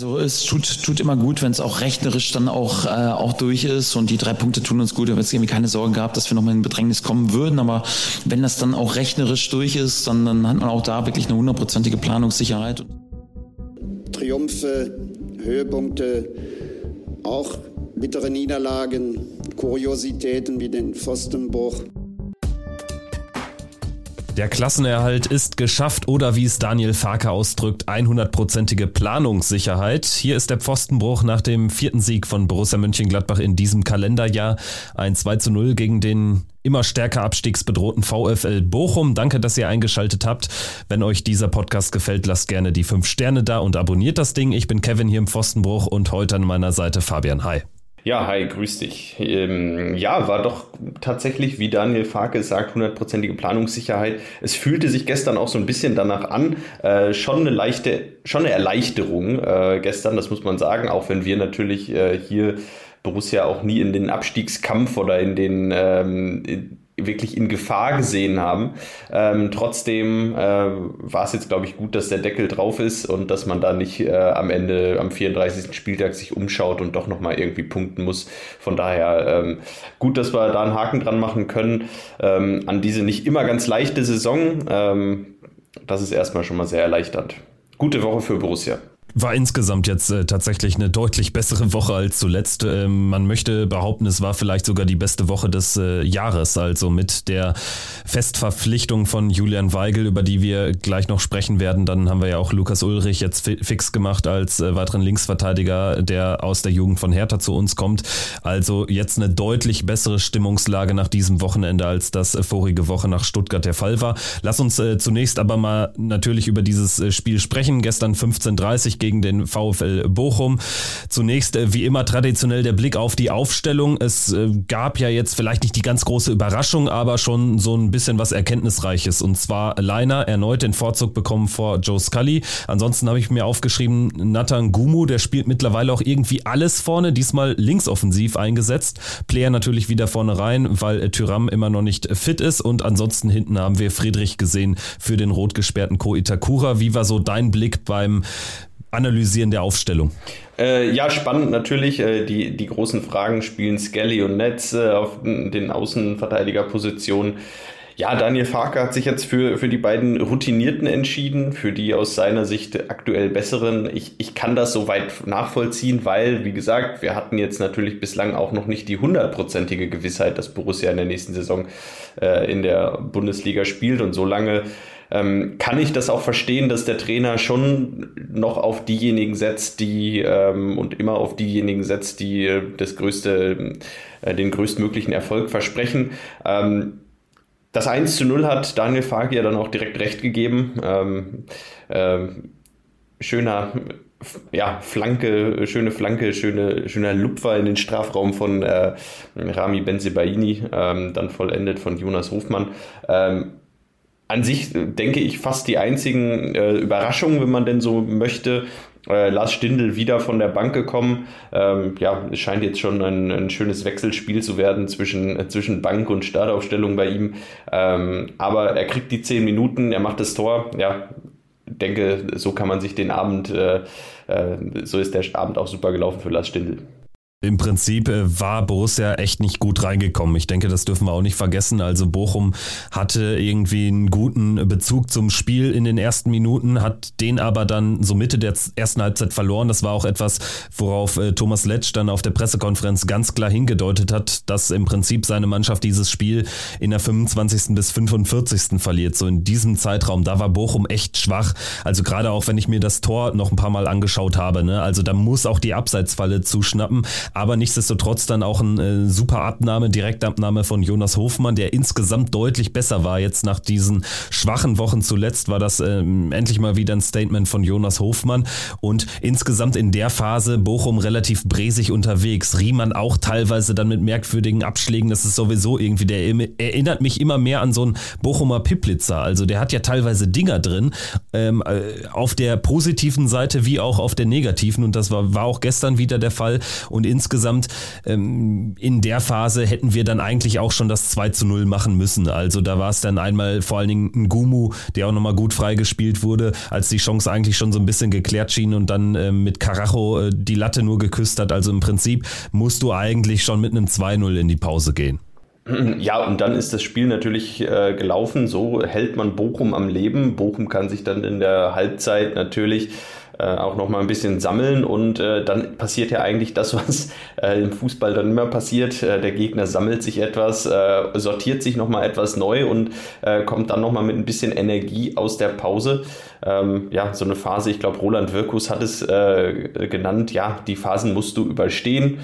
Also es tut, tut immer gut, wenn es auch rechnerisch dann auch, äh, auch durch ist und die drei Punkte tun uns gut. Wir haben jetzt irgendwie keine Sorgen gehabt, dass wir nochmal in Bedrängnis kommen würden, aber wenn das dann auch rechnerisch durch ist, dann, dann hat man auch da wirklich eine hundertprozentige Planungssicherheit. Triumphe, Höhepunkte, auch bittere Niederlagen, Kuriositäten wie den Pfostenbruch. Der Klassenerhalt ist geschafft oder wie es Daniel Farke ausdrückt, 100%ige Planungssicherheit. Hier ist der Pfostenbruch nach dem vierten Sieg von Borussia Mönchengladbach in diesem Kalenderjahr. Ein 2 zu 0 gegen den immer stärker abstiegsbedrohten VfL Bochum. Danke, dass ihr eingeschaltet habt. Wenn euch dieser Podcast gefällt, lasst gerne die 5 Sterne da und abonniert das Ding. Ich bin Kevin hier im Pfostenbruch und heute an meiner Seite Fabian Hi. Ja, hi, grüß dich. Ähm, ja, war doch tatsächlich, wie Daniel Farke sagt, hundertprozentige Planungssicherheit. Es fühlte sich gestern auch so ein bisschen danach an. Äh, schon eine leichte, schon eine Erleichterung äh, gestern, das muss man sagen, auch wenn wir natürlich äh, hier Borussia auch nie in den Abstiegskampf oder in den ähm, wirklich in Gefahr gesehen haben. Ähm, trotzdem äh, war es jetzt, glaube ich, gut, dass der Deckel drauf ist und dass man da nicht äh, am Ende, am 34. Spieltag sich umschaut und doch nochmal irgendwie punkten muss. Von daher ähm, gut, dass wir da einen Haken dran machen können ähm, an diese nicht immer ganz leichte Saison. Ähm, das ist erstmal schon mal sehr erleichternd. Gute Woche für Borussia. War insgesamt jetzt äh, tatsächlich eine deutlich bessere Woche als zuletzt. Ähm, man möchte behaupten, es war vielleicht sogar die beste Woche des äh, Jahres, also mit der Festverpflichtung von Julian Weigel, über die wir gleich noch sprechen werden. Dann haben wir ja auch Lukas Ulrich jetzt fi fix gemacht als äh, weiteren Linksverteidiger, der aus der Jugend von Hertha zu uns kommt. Also jetzt eine deutlich bessere Stimmungslage nach diesem Wochenende, als das äh, vorige Woche nach Stuttgart der Fall war. Lass uns äh, zunächst aber mal natürlich über dieses äh, Spiel sprechen. Gestern 15.30 gegen den VfL Bochum. Zunächst, äh, wie immer, traditionell der Blick auf die Aufstellung. Es äh, gab ja jetzt vielleicht nicht die ganz große Überraschung, aber schon so ein bisschen was Erkenntnisreiches. Und zwar Leiner erneut den Vorzug bekommen vor Joe Scully. Ansonsten habe ich mir aufgeschrieben, Nathan Gumu, der spielt mittlerweile auch irgendwie alles vorne, diesmal linksoffensiv eingesetzt. Player natürlich wieder vorne rein, weil Tyram immer noch nicht fit ist. Und ansonsten hinten haben wir Friedrich gesehen für den rot gesperrten Ko Itakura. Wie war so dein Blick beim Analysieren der Aufstellung? Äh, ja, spannend natürlich. Äh, die, die großen Fragen spielen Skelly und Netz äh, auf den Außenverteidigerpositionen. Ja, Daniel Farker hat sich jetzt für, für die beiden Routinierten entschieden, für die aus seiner Sicht aktuell besseren. Ich, ich kann das soweit nachvollziehen, weil, wie gesagt, wir hatten jetzt natürlich bislang auch noch nicht die hundertprozentige Gewissheit, dass Borussia in der nächsten Saison äh, in der Bundesliga spielt und so lange ähm, kann ich das auch verstehen, dass der Trainer schon noch auf diejenigen setzt, die ähm, und immer auf diejenigen setzt, die äh, das größte, äh, den größtmöglichen Erfolg versprechen. Ähm, das 1 zu 0 hat Daniel Fark ja dann auch direkt recht gegeben. Ähm, ähm, schöner ja, Flanke, schöne Flanke, schöne, schöner Lupfer in den Strafraum von äh, Rami Benzebaini, ähm, dann vollendet von Jonas Hofmann. Ähm, an sich äh, denke ich fast die einzigen äh, Überraschungen, wenn man denn so möchte. Äh, Lars Stindl wieder von der Bank gekommen. Ähm, ja, es scheint jetzt schon ein, ein, schönes Wechselspiel zu werden zwischen, äh, zwischen Bank und Startaufstellung bei ihm. Ähm, aber er kriegt die zehn Minuten, er macht das Tor. Ja, denke, so kann man sich den Abend, äh, äh so ist der Abend auch super gelaufen für Lars Stindl. Im Prinzip äh, war Borussia echt nicht gut reingekommen. Ich denke, das dürfen wir auch nicht vergessen. Also Bochum hatte irgendwie einen guten Bezug zum Spiel in den ersten Minuten, hat den aber dann so Mitte der ersten Halbzeit verloren. Das war auch etwas, worauf äh, Thomas Letsch dann auf der Pressekonferenz ganz klar hingedeutet hat, dass im Prinzip seine Mannschaft dieses Spiel in der 25. bis 45. verliert. So in diesem Zeitraum, da war Bochum echt schwach. Also gerade auch, wenn ich mir das Tor noch ein paar Mal angeschaut habe. Ne? Also da muss auch die Abseitsfalle zuschnappen aber nichtsdestotrotz dann auch eine äh, super Abnahme, Direktabnahme von Jonas Hofmann, der insgesamt deutlich besser war. Jetzt nach diesen schwachen Wochen zuletzt war das ähm, endlich mal wieder ein Statement von Jonas Hofmann und insgesamt in der Phase Bochum relativ bresig unterwegs. Riemann auch teilweise dann mit merkwürdigen Abschlägen, das ist sowieso irgendwie, der erinnert mich immer mehr an so einen Bochumer Piplitzer. Also der hat ja teilweise Dinger drin, ähm, äh, auf der positiven Seite wie auch auf der negativen und das war, war auch gestern wieder der Fall und in insgesamt ähm, in der Phase hätten wir dann eigentlich auch schon das 2 zu 0 machen müssen. Also da war es dann einmal vor allen Dingen ein Gumu, der auch nochmal gut freigespielt wurde, als die Chance eigentlich schon so ein bisschen geklärt schien und dann äh, mit Carajo äh, die Latte nur geküsst hat. Also im Prinzip musst du eigentlich schon mit einem 2-0 in die Pause gehen. Ja, und dann ist das Spiel natürlich äh, gelaufen. So hält man Bochum am Leben. Bochum kann sich dann in der Halbzeit natürlich äh, auch noch mal ein bisschen sammeln und äh, dann passiert ja eigentlich das, was äh, im Fußball dann immer passiert. Äh, der Gegner sammelt sich etwas, äh, sortiert sich noch mal etwas neu und äh, kommt dann noch mal mit ein bisschen Energie aus der Pause. Ähm, ja, so eine Phase, ich glaube, Roland Wirkus hat es genannt, ja, die Phasen musst du überstehen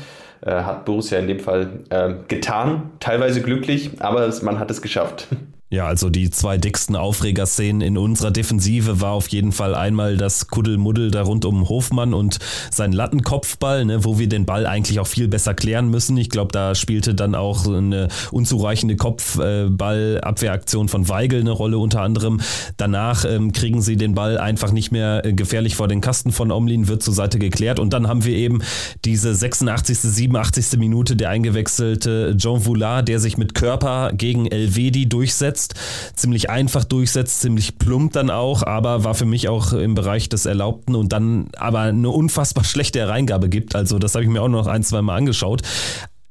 hat Borussia in dem Fall äh, getan, teilweise glücklich, aber man hat es geschafft. Ja, also die zwei dicksten Aufregerszenen in unserer Defensive war auf jeden Fall einmal das Kuddelmuddel da rund um Hofmann und sein Lattenkopfball, ne, wo wir den Ball eigentlich auch viel besser klären müssen. Ich glaube, da spielte dann auch eine unzureichende Kopfballabwehraktion von Weigel eine Rolle unter anderem. Danach ähm, kriegen sie den Ball einfach nicht mehr äh, gefährlich vor den Kasten von Omlin, wird zur Seite geklärt und dann haben wir eben diese 86., 87. Minute der eingewechselte Jean Voulard, der sich mit Körper gegen Elvedi durchsetzt durchsetzt, ziemlich einfach durchsetzt, ziemlich plump dann auch, aber war für mich auch im Bereich des Erlaubten und dann aber eine unfassbar schlechte Hereingabe gibt. Also das habe ich mir auch noch ein, zwei Mal angeschaut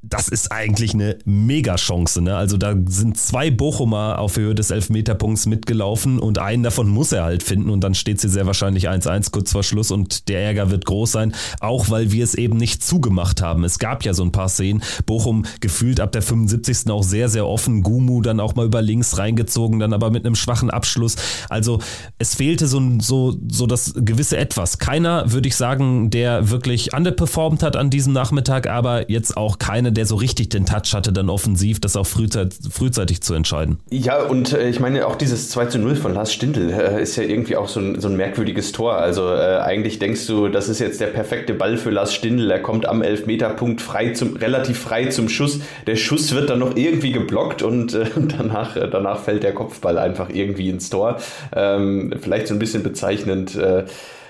das ist eigentlich eine Mega-Chance. Ne? Also da sind zwei Bochumer auf Höhe des Elfmeterpunkts mitgelaufen und einen davon muss er halt finden und dann steht sie sehr wahrscheinlich 1-1 kurz vor Schluss und der Ärger wird groß sein, auch weil wir es eben nicht zugemacht haben. Es gab ja so ein paar Szenen, Bochum gefühlt ab der 75. auch sehr, sehr offen, Gumu dann auch mal über links reingezogen, dann aber mit einem schwachen Abschluss. Also es fehlte so, so, so das gewisse Etwas. Keiner, würde ich sagen, der wirklich underperformed hat an diesem Nachmittag, aber jetzt auch keine der so richtig den Touch hatte, dann offensiv, das auch frühzeitig, frühzeitig zu entscheiden. Ja, und äh, ich meine, auch dieses 2 zu 0 von Lars Stindl äh, ist ja irgendwie auch so ein, so ein merkwürdiges Tor. Also äh, eigentlich denkst du, das ist jetzt der perfekte Ball für Lars Stindl. Er kommt am Elfmeterpunkt frei zum, relativ frei zum Schuss. Der Schuss wird dann noch irgendwie geblockt und äh, danach, äh, danach fällt der Kopfball einfach irgendwie ins Tor. Ähm, vielleicht so ein bisschen bezeichnend. Äh,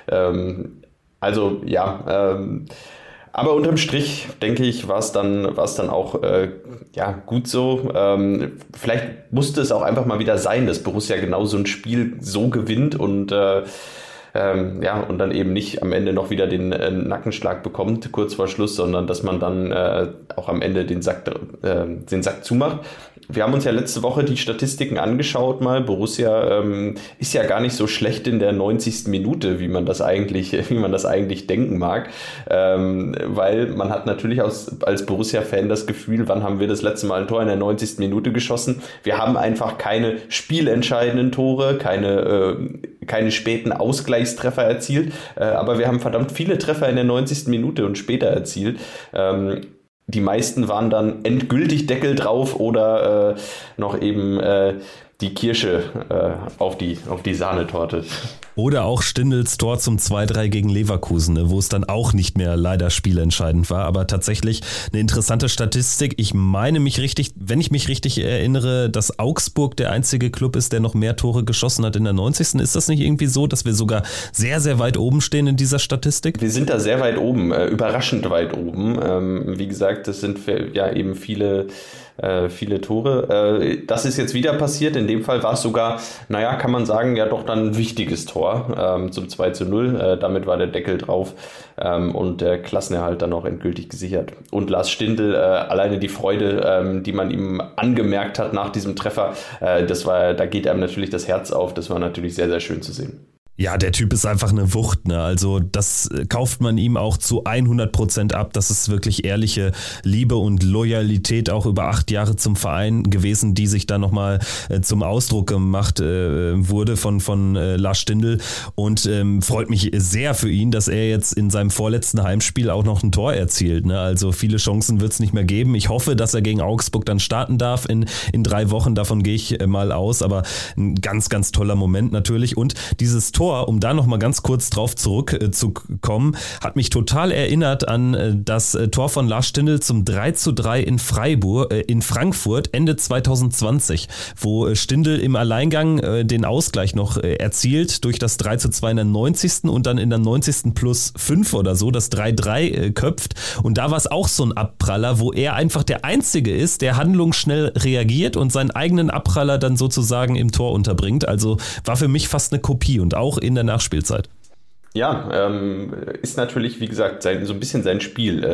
ähm, also ja, ähm, aber unterm Strich, denke ich, war es dann, war's dann auch äh, ja, gut so. Ähm, vielleicht musste es auch einfach mal wieder sein, dass Borussia genau so ein Spiel so gewinnt und äh, ähm, ja, und dann eben nicht am Ende noch wieder den äh, Nackenschlag bekommt, kurz vor Schluss, sondern dass man dann äh, auch am Ende den Sack, äh, den Sack zumacht wir haben uns ja letzte Woche die Statistiken angeschaut mal. Borussia ähm, ist ja gar nicht so schlecht in der 90. Minute, wie man das eigentlich, wie man das eigentlich denken mag. Ähm, weil man hat natürlich aus, als Borussia-Fan das Gefühl, wann haben wir das letzte Mal ein Tor in der 90. Minute geschossen? Wir haben einfach keine spielentscheidenden Tore, keine, äh, keine späten Ausgleichstreffer erzielt, äh, aber wir haben verdammt viele Treffer in der 90. Minute und später erzielt. Ähm, die meisten waren dann endgültig Deckel drauf oder äh, noch eben äh, die Kirsche äh, auf, die, auf die Sahnetorte. Oder auch Stindels Tor zum 2-3 gegen Leverkusen, ne, wo es dann auch nicht mehr leider spielentscheidend war. Aber tatsächlich eine interessante Statistik. Ich meine mich richtig, wenn ich mich richtig erinnere, dass Augsburg der einzige Club ist, der noch mehr Tore geschossen hat in der 90. Ist das nicht irgendwie so, dass wir sogar sehr, sehr weit oben stehen in dieser Statistik? Wir sind da sehr weit oben, äh, überraschend weit oben. Ähm, wie gesagt, das sind ja eben viele äh, viele Tore. Äh, das ist jetzt wieder passiert. In dem Fall war es sogar, naja, kann man sagen, ja doch dann ein wichtiges Tor ähm, zum 2 zu 0. Äh, damit war der Deckel drauf ähm, und der Klassenerhalt dann auch endgültig gesichert. Und Lars Stindl, äh, alleine die Freude, ähm, die man ihm angemerkt hat nach diesem Treffer, äh, das war, da geht einem natürlich das Herz auf. Das war natürlich sehr, sehr schön zu sehen. Ja, der Typ ist einfach eine Wucht, ne? Also das äh, kauft man ihm auch zu 100 Prozent ab. Das ist wirklich ehrliche Liebe und Loyalität auch über acht Jahre zum Verein gewesen, die sich da nochmal äh, zum Ausdruck gemacht äh, wurde von, von äh, Lars Stindl und ähm, freut mich sehr für ihn, dass er jetzt in seinem vorletzten Heimspiel auch noch ein Tor erzielt. Ne? Also viele Chancen wird es nicht mehr geben. Ich hoffe, dass er gegen Augsburg dann starten darf in, in drei Wochen. Davon gehe ich äh, mal aus. Aber ein ganz, ganz toller Moment natürlich. Und dieses Tor Tor, um da nochmal ganz kurz drauf zurückzukommen, äh, hat mich total erinnert an äh, das äh, Tor von Lars Stindl zum 3 zu 3 in Freiburg, in Frankfurt Ende 2020, wo Stindl im Alleingang den Ausgleich noch erzielt durch das 3 zu 2 in der 90. und dann in der 90. plus 5 oder so das 3-3 köpft. Und da war es auch so ein Abpraller, wo er einfach der Einzige ist, der handlungsschnell reagiert und seinen eigenen Abpraller dann sozusagen im Tor unterbringt. Also war für mich fast eine Kopie und auch in der Nachspielzeit. Ja, ähm, ist natürlich, wie gesagt, sein, so ein bisschen sein Spiel.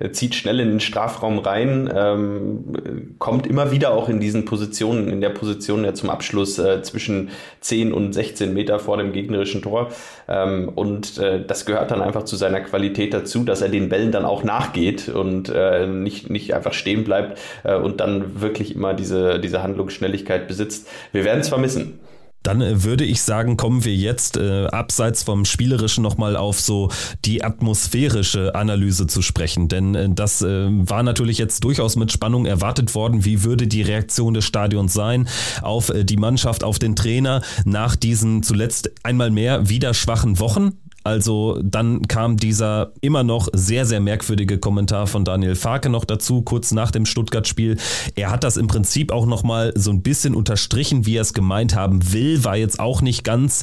Äh, zieht schnell in den Strafraum rein, ähm, kommt immer wieder auch in diesen Positionen, in der Position ja zum Abschluss äh, zwischen 10 und 16 Meter vor dem gegnerischen Tor. Ähm, und äh, das gehört dann einfach zu seiner Qualität dazu, dass er den Bällen dann auch nachgeht und äh, nicht, nicht einfach stehen bleibt äh, und dann wirklich immer diese, diese Handlungsschnelligkeit besitzt. Wir werden es vermissen. Dann äh, würde ich sagen, kommen wir jetzt äh, abseits vom Spielerischen nochmal auf so die atmosphärische Analyse zu sprechen. Denn äh, das äh, war natürlich jetzt durchaus mit Spannung erwartet worden. Wie würde die Reaktion des Stadions sein auf äh, die Mannschaft, auf den Trainer nach diesen zuletzt einmal mehr wieder schwachen Wochen? Also dann kam dieser immer noch sehr, sehr merkwürdige Kommentar von Daniel Farke noch dazu, kurz nach dem Stuttgart-Spiel. Er hat das im Prinzip auch nochmal so ein bisschen unterstrichen, wie er es gemeint haben will, war jetzt auch nicht ganz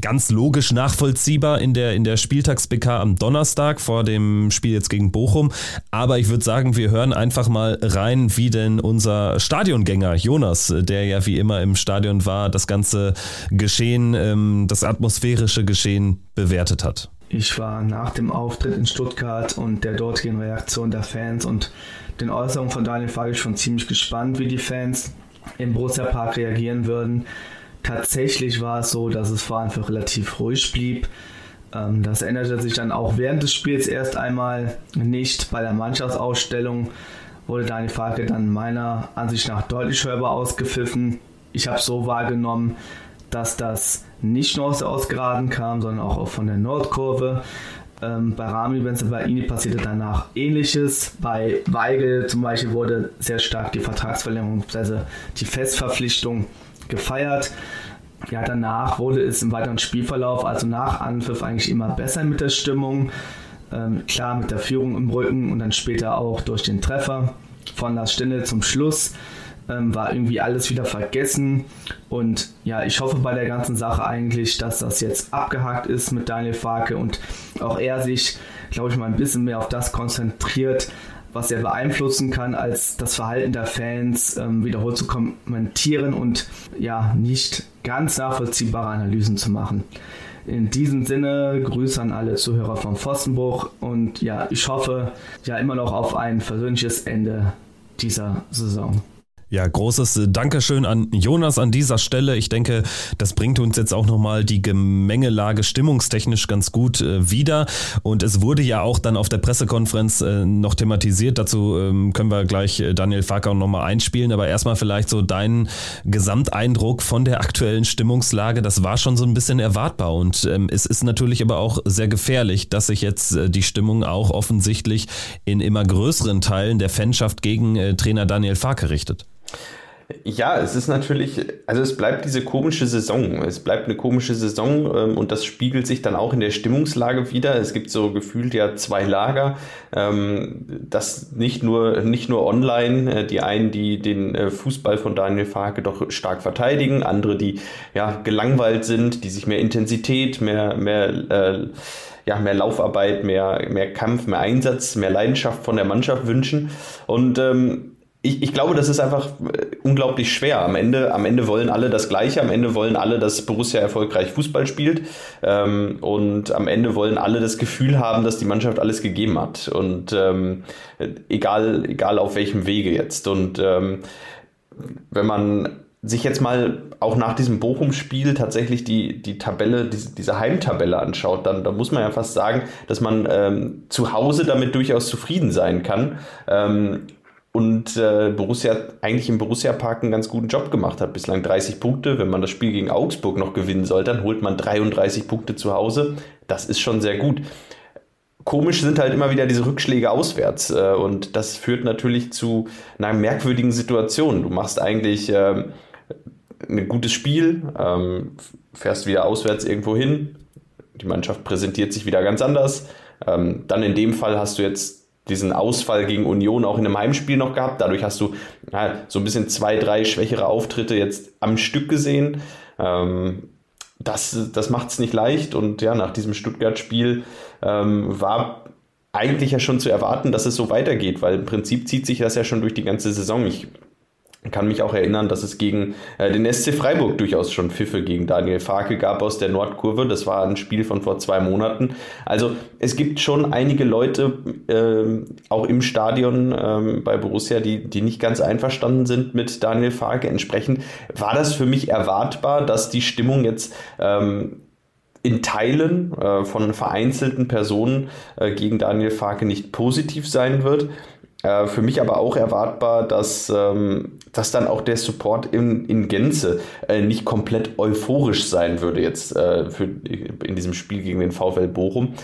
ganz logisch nachvollziehbar in der, in der Spieltags-BK am Donnerstag vor dem Spiel jetzt gegen Bochum. Aber ich würde sagen, wir hören einfach mal rein, wie denn unser Stadiongänger Jonas, der ja wie immer im Stadion war, das ganze Geschehen, ähm, das atmosphärische Geschehen bewertet hat. Ich war nach dem Auftritt in Stuttgart und der dortigen Reaktion der Fans und den Äußerungen von Daniel Fagel schon ziemlich gespannt, wie die Fans im Borussia Park reagieren würden. Tatsächlich war es so, dass es vor einfach relativ ruhig blieb. Ähm, das änderte sich dann auch während des Spiels erst einmal nicht. Bei der Mannschaftsausstellung wurde Daniel Farke dann meiner Ansicht nach deutlich hörbar ausgepfiffen. Ich habe so wahrgenommen, dass das nicht nur aus der Ausgeraden kam, sondern auch von der Nordkurve. Ähm, bei Rami Benzebaini passierte danach ähnliches. Bei Weigel zum Beispiel wurde sehr stark die Vertragsverlängerung, also die Festverpflichtung gefeiert. Ja, danach wurde es im weiteren Spielverlauf, also nach Anpfiff, eigentlich immer besser mit der Stimmung. Ähm, klar, mit der Führung im Rücken und dann später auch durch den Treffer von der Stelle zum Schluss ähm, war irgendwie alles wieder vergessen. Und ja, ich hoffe bei der ganzen Sache eigentlich, dass das jetzt abgehakt ist mit Daniel Farke und auch er sich, glaube ich, mal ein bisschen mehr auf das konzentriert, was er beeinflussen kann, als das Verhalten der Fans ähm, wiederholt zu kommentieren und ja, nicht ganz nachvollziehbare Analysen zu machen. In diesem Sinne, Grüße an alle Zuhörer vom Pfostenbruch und ja, ich hoffe ja immer noch auf ein versöhnliches Ende dieser Saison. Ja, großes Dankeschön an Jonas an dieser Stelle. Ich denke, das bringt uns jetzt auch nochmal die Gemengelage stimmungstechnisch ganz gut äh, wieder. Und es wurde ja auch dann auf der Pressekonferenz äh, noch thematisiert. Dazu ähm, können wir gleich äh, Daniel Farkau nochmal einspielen. Aber erstmal vielleicht so dein Gesamteindruck von der aktuellen Stimmungslage. Das war schon so ein bisschen erwartbar. Und ähm, es ist natürlich aber auch sehr gefährlich, dass sich jetzt äh, die Stimmung auch offensichtlich in immer größeren Teilen der Fanschaft gegen äh, Trainer Daniel Farke richtet. Ja, es ist natürlich, also es bleibt diese komische Saison. Es bleibt eine komische Saison ähm, und das spiegelt sich dann auch in der Stimmungslage wieder. Es gibt so gefühlt ja zwei Lager. Ähm, das nicht nur, nicht nur online, äh, die einen, die den äh, Fußball von Daniel Farke doch stark verteidigen, andere, die ja gelangweilt sind, die sich mehr Intensität, mehr, mehr äh, ja, mehr Laufarbeit, mehr, mehr Kampf, mehr Einsatz, mehr Leidenschaft von der Mannschaft wünschen. Und ähm, ich, ich glaube, das ist einfach äh, unglaublich schwer. Am Ende, am Ende wollen alle das Gleiche. Am Ende wollen alle, dass Borussia erfolgreich Fußball spielt. Ähm, und am Ende wollen alle das Gefühl haben, dass die Mannschaft alles gegeben hat. Und ähm, egal, egal auf welchem Wege jetzt. Und ähm, wenn man sich jetzt mal auch nach diesem Bochum-Spiel tatsächlich die, die Tabelle, diese, diese Heimtabelle anschaut, dann, dann muss man ja fast sagen, dass man ähm, zu Hause damit durchaus zufrieden sein kann. Ähm, und äh, Borussia eigentlich im Borussia Park einen ganz guten Job gemacht hat. Bislang 30 Punkte. Wenn man das Spiel gegen Augsburg noch gewinnen soll, dann holt man 33 Punkte zu Hause. Das ist schon sehr gut. Komisch sind halt immer wieder diese Rückschläge auswärts äh, und das führt natürlich zu einer merkwürdigen Situation. Du machst eigentlich äh, ein gutes Spiel, ähm, fährst wieder auswärts irgendwo hin, die Mannschaft präsentiert sich wieder ganz anders. Ähm, dann in dem Fall hast du jetzt diesen Ausfall gegen Union auch in einem Heimspiel noch gehabt. Dadurch hast du ja, so ein bisschen zwei, drei schwächere Auftritte jetzt am Stück gesehen. Ähm, das das macht es nicht leicht und ja, nach diesem Stuttgart-Spiel ähm, war eigentlich ja schon zu erwarten, dass es so weitergeht, weil im Prinzip zieht sich das ja schon durch die ganze Saison. Ich kann mich auch erinnern, dass es gegen äh, den SC Freiburg durchaus schon Pfiffe gegen Daniel Farke gab aus der Nordkurve. Das war ein Spiel von vor zwei Monaten. Also es gibt schon einige Leute, äh, auch im Stadion äh, bei Borussia, die, die nicht ganz einverstanden sind mit Daniel Farke. Entsprechend war das für mich erwartbar, dass die Stimmung jetzt ähm, in Teilen äh, von vereinzelten Personen äh, gegen Daniel Farke nicht positiv sein wird. Äh, für mich aber auch erwartbar, dass, ähm, dass dann auch der Support in, in Gänze äh, nicht komplett euphorisch sein würde jetzt äh, für, in diesem Spiel gegen den VfL Bochum.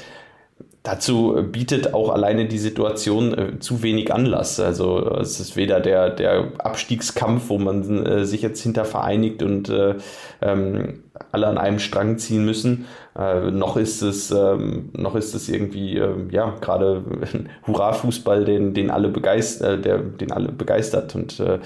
Dazu bietet auch alleine die Situation äh, zu wenig Anlass. Also es ist weder der, der Abstiegskampf, wo man äh, sich jetzt hinter vereinigt und äh, ähm, alle an einem Strang ziehen müssen, äh, noch ist es, ähm, noch ist es irgendwie, äh, ja, gerade Hurra-Fußball, den, den alle begeistert, äh, der, den alle begeistert. Und äh,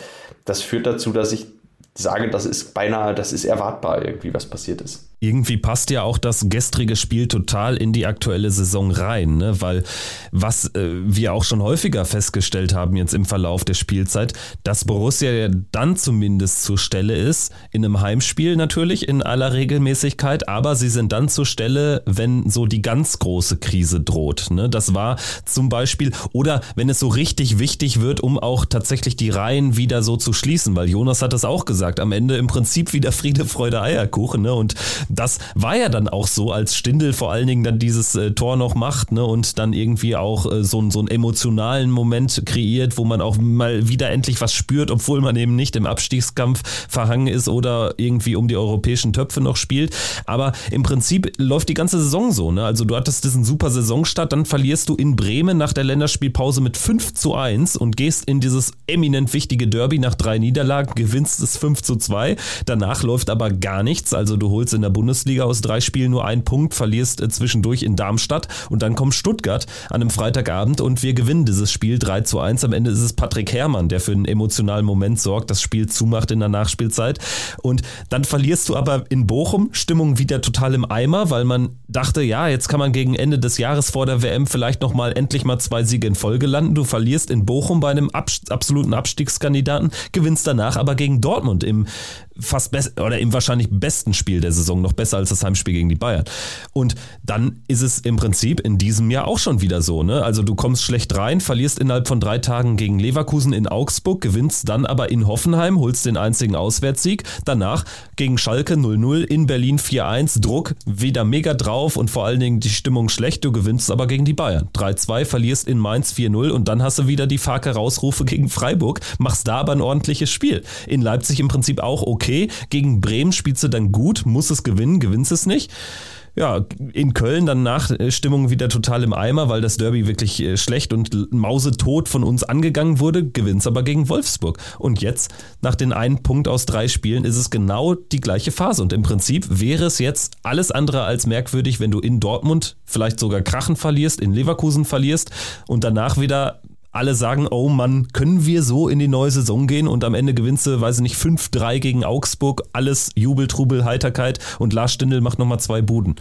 das führt dazu, dass ich sage, das ist beinahe, das ist erwartbar irgendwie, was passiert ist irgendwie passt ja auch das gestrige Spiel total in die aktuelle Saison rein, ne? weil was äh, wir auch schon häufiger festgestellt haben jetzt im Verlauf der Spielzeit, dass Borussia ja dann zumindest zur Stelle ist, in einem Heimspiel natürlich in aller Regelmäßigkeit, aber sie sind dann zur Stelle, wenn so die ganz große Krise droht. Ne? Das war zum Beispiel, oder wenn es so richtig wichtig wird, um auch tatsächlich die Reihen wieder so zu schließen, weil Jonas hat das auch gesagt, am Ende im Prinzip wieder Friede, Freude, Eierkuchen ne? und das war ja dann auch so, als Stindel vor allen Dingen dann dieses äh, Tor noch macht ne, und dann irgendwie auch äh, so, so einen emotionalen Moment kreiert, wo man auch mal wieder endlich was spürt, obwohl man eben nicht im Abstiegskampf verhangen ist oder irgendwie um die europäischen Töpfe noch spielt. Aber im Prinzip läuft die ganze Saison so. Ne? Also du hattest diesen super Saisonstart, dann verlierst du in Bremen nach der Länderspielpause mit 5 zu 1 und gehst in dieses eminent wichtige Derby nach drei Niederlagen, gewinnst es 5 zu 2. Danach läuft aber gar nichts. Also du holst in der Bundesliga Bundesliga aus drei Spielen nur einen Punkt, verlierst äh, zwischendurch in Darmstadt und dann kommt Stuttgart an einem Freitagabend und wir gewinnen dieses Spiel 3 zu 1. Am Ende ist es Patrick Herrmann, der für einen emotionalen Moment sorgt, das Spiel zumacht in der Nachspielzeit. Und dann verlierst du aber in Bochum Stimmung wieder total im Eimer, weil man dachte, ja, jetzt kann man gegen Ende des Jahres vor der WM vielleicht nochmal endlich mal zwei Siege in Folge landen. Du verlierst in Bochum bei einem absoluten Abstiegskandidaten, gewinnst danach aber gegen Dortmund im fast best oder im wahrscheinlich besten Spiel der Saison, noch besser als das Heimspiel gegen die Bayern. Und dann ist es im Prinzip in diesem Jahr auch schon wieder so. Ne? Also du kommst schlecht rein, verlierst innerhalb von drei Tagen gegen Leverkusen in Augsburg, gewinnst dann aber in Hoffenheim, holst den einzigen Auswärtssieg. Danach gegen Schalke 0-0, in Berlin 4-1, Druck wieder mega drauf und vor allen Dingen die Stimmung schlecht. Du gewinnst aber gegen die Bayern. 3-2, verlierst in Mainz 4-0 und dann hast du wieder die Farke-Rausrufe gegen Freiburg, machst da aber ein ordentliches Spiel. In Leipzig im Prinzip auch okay okay. Gegen Bremen spielst du dann gut, muss es gewinnen, gewinnst es nicht. Ja, in Köln dann nach äh, Stimmung wieder total im Eimer, weil das Derby wirklich äh, schlecht und mausetot von uns angegangen wurde, gewinnst aber gegen Wolfsburg. Und jetzt, nach den einen Punkt aus drei Spielen, ist es genau die gleiche Phase. Und im Prinzip wäre es jetzt alles andere als merkwürdig, wenn du in Dortmund vielleicht sogar Krachen verlierst, in Leverkusen verlierst und danach wieder alle sagen, oh Mann, können wir so in die neue Saison gehen und am Ende gewinnst du, weiß ich nicht, 5-3 gegen Augsburg, alles Jubel, Trubel, Heiterkeit und Lars Stindl macht nochmal zwei Buden.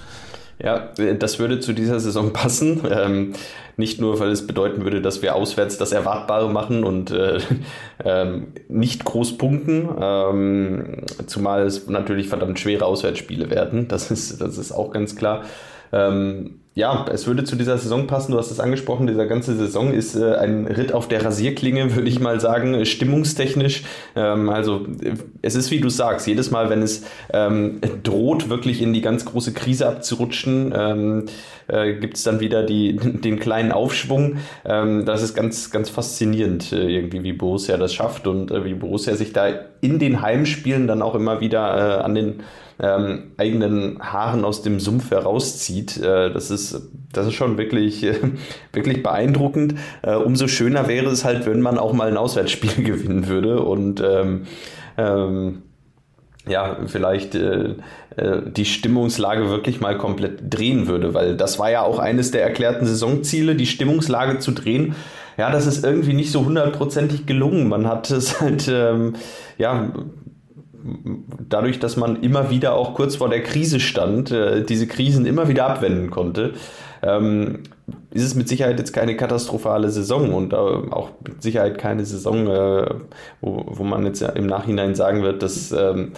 Ja, das würde zu dieser Saison passen. Ähm, nicht nur, weil es bedeuten würde, dass wir auswärts das Erwartbare machen und äh, ähm, nicht groß punkten. Ähm, zumal es natürlich verdammt schwere Auswärtsspiele werden. Das ist, das ist auch ganz klar. Ähm, ja, es würde zu dieser Saison passen. Du hast es angesprochen, dieser ganze Saison ist äh, ein Ritt auf der Rasierklinge, würde ich mal sagen, stimmungstechnisch. Ähm, also es ist, wie du sagst, jedes Mal, wenn es ähm, droht, wirklich in die ganz große Krise abzurutschen, ähm, äh, gibt es dann wieder die, den kleinen Aufschwung. Ähm, das ist ganz, ganz faszinierend, äh, irgendwie, wie Borussia das schafft und äh, wie Borussia sich da in den Heimspielen dann auch immer wieder äh, an den ähm, eigenen Haaren aus dem Sumpf herauszieht. Äh, das, ist, das ist schon wirklich, äh, wirklich beeindruckend. Äh, umso schöner wäre es halt, wenn man auch mal ein Auswärtsspiel gewinnen würde. Und ähm, ähm, ja, vielleicht äh, äh, die Stimmungslage wirklich mal komplett drehen würde, weil das war ja auch eines der erklärten Saisonziele, die Stimmungslage zu drehen. Ja, das ist irgendwie nicht so hundertprozentig gelungen. Man hat es halt, ähm, ja, dadurch, dass man immer wieder auch kurz vor der Krise stand, äh, diese Krisen immer wieder abwenden konnte, ähm, ist es mit Sicherheit jetzt keine katastrophale Saison und äh, auch mit Sicherheit keine Saison, äh, wo, wo man jetzt im Nachhinein sagen wird, dass ähm,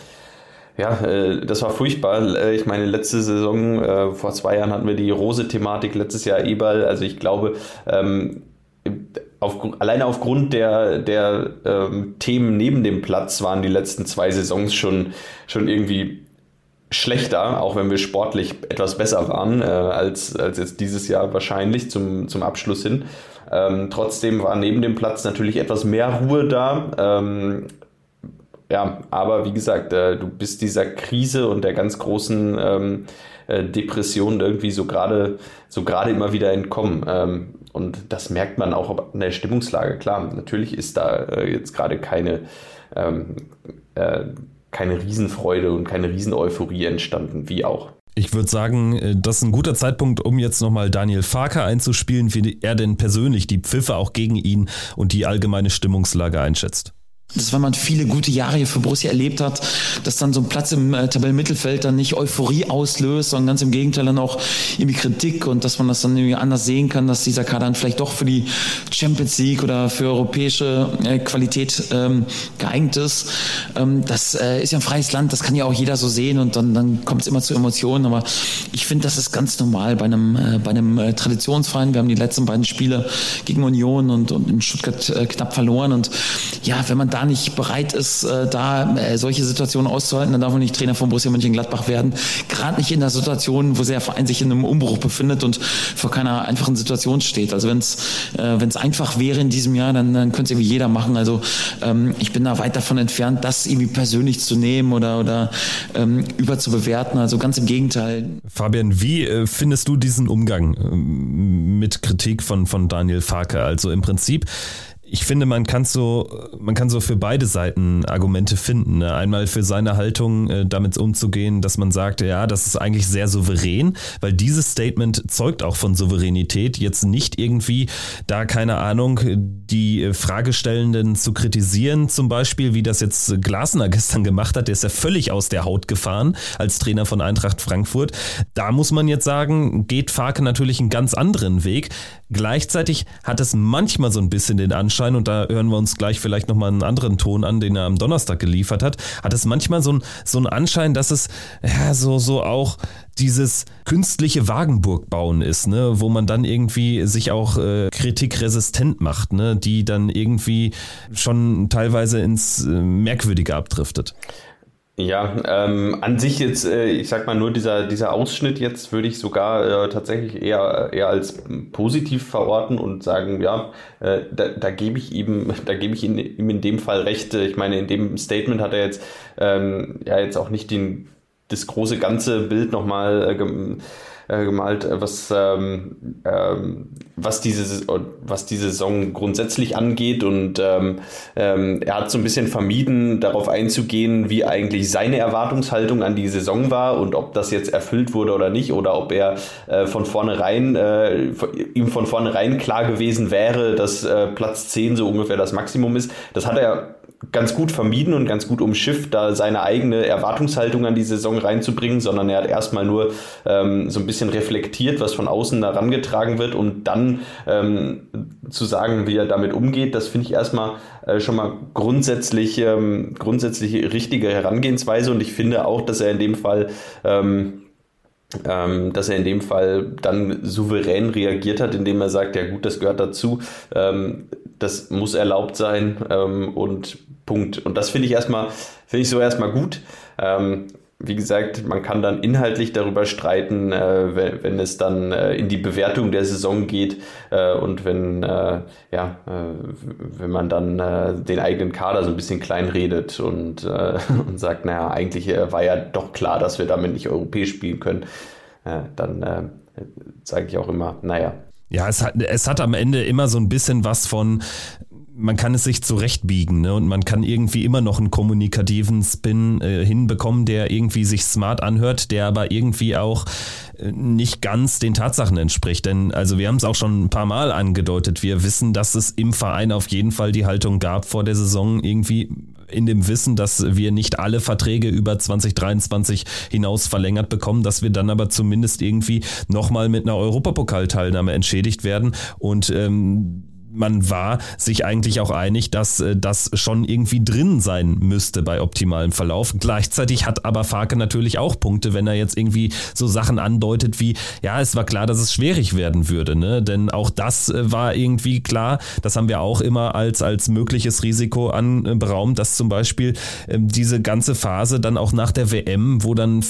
ja, das war furchtbar. Ich meine, letzte Saison, vor zwei Jahren hatten wir die Rose-Thematik, letztes Jahr Eberl. Also ich glaube, ähm, auf, alleine aufgrund der, der ähm, Themen neben dem Platz waren die letzten zwei Saisons schon, schon irgendwie schlechter, auch wenn wir sportlich etwas besser waren äh, als, als jetzt dieses Jahr wahrscheinlich zum, zum Abschluss hin. Ähm, trotzdem war neben dem Platz natürlich etwas mehr Ruhe da. Ähm, ja, aber wie gesagt, äh, du bist dieser Krise und der ganz großen ähm, äh, Depression irgendwie so gerade so gerade immer wieder entkommen. Ähm, und das merkt man auch in der Stimmungslage. Klar, natürlich ist da äh, jetzt gerade keine ähm, äh, keine Riesenfreude und keine Rieseneuphorie entstanden, wie auch. Ich würde sagen, äh, das ist ein guter Zeitpunkt, um jetzt nochmal Daniel Farker einzuspielen, wie er denn persönlich die Pfiffe auch gegen ihn und die allgemeine Stimmungslage einschätzt das, wenn man viele gute Jahre hier für Borussia erlebt hat, dass dann so ein Platz im äh, Tabellenmittelfeld dann nicht Euphorie auslöst, sondern ganz im Gegenteil dann auch irgendwie Kritik und dass man das dann irgendwie anders sehen kann, dass dieser Kader dann vielleicht doch für die Champions League oder für europäische äh, Qualität ähm, geeignet ist. Ähm, das äh, ist ja ein freies Land, das kann ja auch jeder so sehen und dann, dann kommt es immer zu Emotionen, aber ich finde, das ist ganz normal bei einem, äh, bei einem äh, Traditionsverein. Wir haben die letzten beiden Spiele gegen Union und, und in Stuttgart äh, knapp verloren und ja, wenn man da nicht bereit ist, äh, da äh, solche Situationen auszuhalten, dann darf man nicht Trainer von Borussia Mönchengladbach werden. Gerade nicht in der Situation, wo der Verein sich in einem Umbruch befindet und vor keiner einfachen Situation steht. Also wenn es äh, wenn es einfach wäre in diesem Jahr, dann, dann könnte es irgendwie jeder machen. Also ähm, ich bin da weit davon entfernt, das irgendwie persönlich zu nehmen oder oder ähm, überzubewerten. Also ganz im Gegenteil. Fabian, wie findest du diesen Umgang äh, mit Kritik von von Daniel Farke? Also im Prinzip ich finde, man kann so, man kann so für beide Seiten Argumente finden. Ne? Einmal für seine Haltung, äh, damit umzugehen, dass man sagt, ja, das ist eigentlich sehr souverän, weil dieses Statement zeugt auch von Souveränität. Jetzt nicht irgendwie da, keine Ahnung, die Fragestellenden zu kritisieren, zum Beispiel, wie das jetzt Glasner gestern gemacht hat. Der ist ja völlig aus der Haut gefahren als Trainer von Eintracht Frankfurt. Da muss man jetzt sagen, geht Farke natürlich einen ganz anderen Weg. Gleichzeitig hat es manchmal so ein bisschen den Anschein, und da hören wir uns gleich vielleicht nochmal einen anderen Ton an, den er am Donnerstag geliefert hat, hat es manchmal so, ein, so einen Anschein, dass es ja so, so auch dieses künstliche Wagenburg bauen ist, ne, wo man dann irgendwie sich auch äh, kritikresistent macht, ne, die dann irgendwie schon teilweise ins äh, Merkwürdige abdriftet. Ja, ähm, an sich jetzt, äh, ich sag mal nur dieser, dieser Ausschnitt jetzt würde ich sogar äh, tatsächlich eher, eher als positiv verorten und sagen, ja, äh, da, da gebe ich ihm, da gebe ich ihm in dem Fall recht. Ich meine, in dem Statement hat er jetzt ähm, ja jetzt auch nicht den, das große ganze Bild nochmal äh, äh, gemalt, äh, was, ähm, ähm, was, diese, was die Saison grundsätzlich angeht. Und ähm, ähm, er hat so ein bisschen vermieden, darauf einzugehen, wie eigentlich seine Erwartungshaltung an die Saison war und ob das jetzt erfüllt wurde oder nicht, oder ob er äh, von vornherein, äh, ihm von vornherein klar gewesen wäre, dass äh, Platz 10 so ungefähr das Maximum ist. Das hat er ganz gut vermieden und ganz gut umschifft, da seine eigene Erwartungshaltung an die Saison reinzubringen, sondern er hat erstmal nur ähm, so ein bisschen reflektiert, was von außen da rangetragen wird, um dann ähm, zu sagen, wie er damit umgeht. Das finde ich erstmal äh, schon mal grundsätzlich, ähm, grundsätzlich richtige Herangehensweise und ich finde auch, dass er in dem Fall ähm, ähm, dass er in dem Fall dann souverän reagiert hat, indem er sagt, ja gut, das gehört dazu, ähm, das muss erlaubt sein ähm, und Punkt. Und das finde ich erstmal, finde ich so erstmal gut. Ähm, wie gesagt, man kann dann inhaltlich darüber streiten, äh, wenn, wenn, es dann äh, in die Bewertung der Saison geht äh, und wenn, äh, ja, äh, wenn man dann äh, den eigenen Kader so ein bisschen klein redet und, und sagt, naja, eigentlich war ja doch klar, dass wir damit nicht europäisch spielen können, dann sage ich auch immer, naja. Ja, es hat, es hat am Ende immer so ein bisschen was von, man kann es sich zurechtbiegen ne? und man kann irgendwie immer noch einen kommunikativen Spin äh, hinbekommen, der irgendwie sich smart anhört, der aber irgendwie auch äh, nicht ganz den Tatsachen entspricht. Denn also wir haben es auch schon ein paar Mal angedeutet, wir wissen, dass es im Verein auf jeden Fall die Haltung gab vor der Saison irgendwie in dem Wissen, dass wir nicht alle Verträge über 2023 hinaus verlängert bekommen, dass wir dann aber zumindest irgendwie nochmal mit einer Europapokalteilnahme entschädigt werden und ähm, man war sich eigentlich auch einig, dass äh, das schon irgendwie drin sein müsste bei optimalem Verlauf. Gleichzeitig hat aber Farke natürlich auch Punkte, wenn er jetzt irgendwie so Sachen andeutet wie, ja, es war klar, dass es schwierig werden würde, ne? Denn auch das äh, war irgendwie klar, das haben wir auch immer als, als mögliches Risiko anberaumt, dass zum Beispiel ähm, diese ganze Phase dann auch nach der WM, wo dann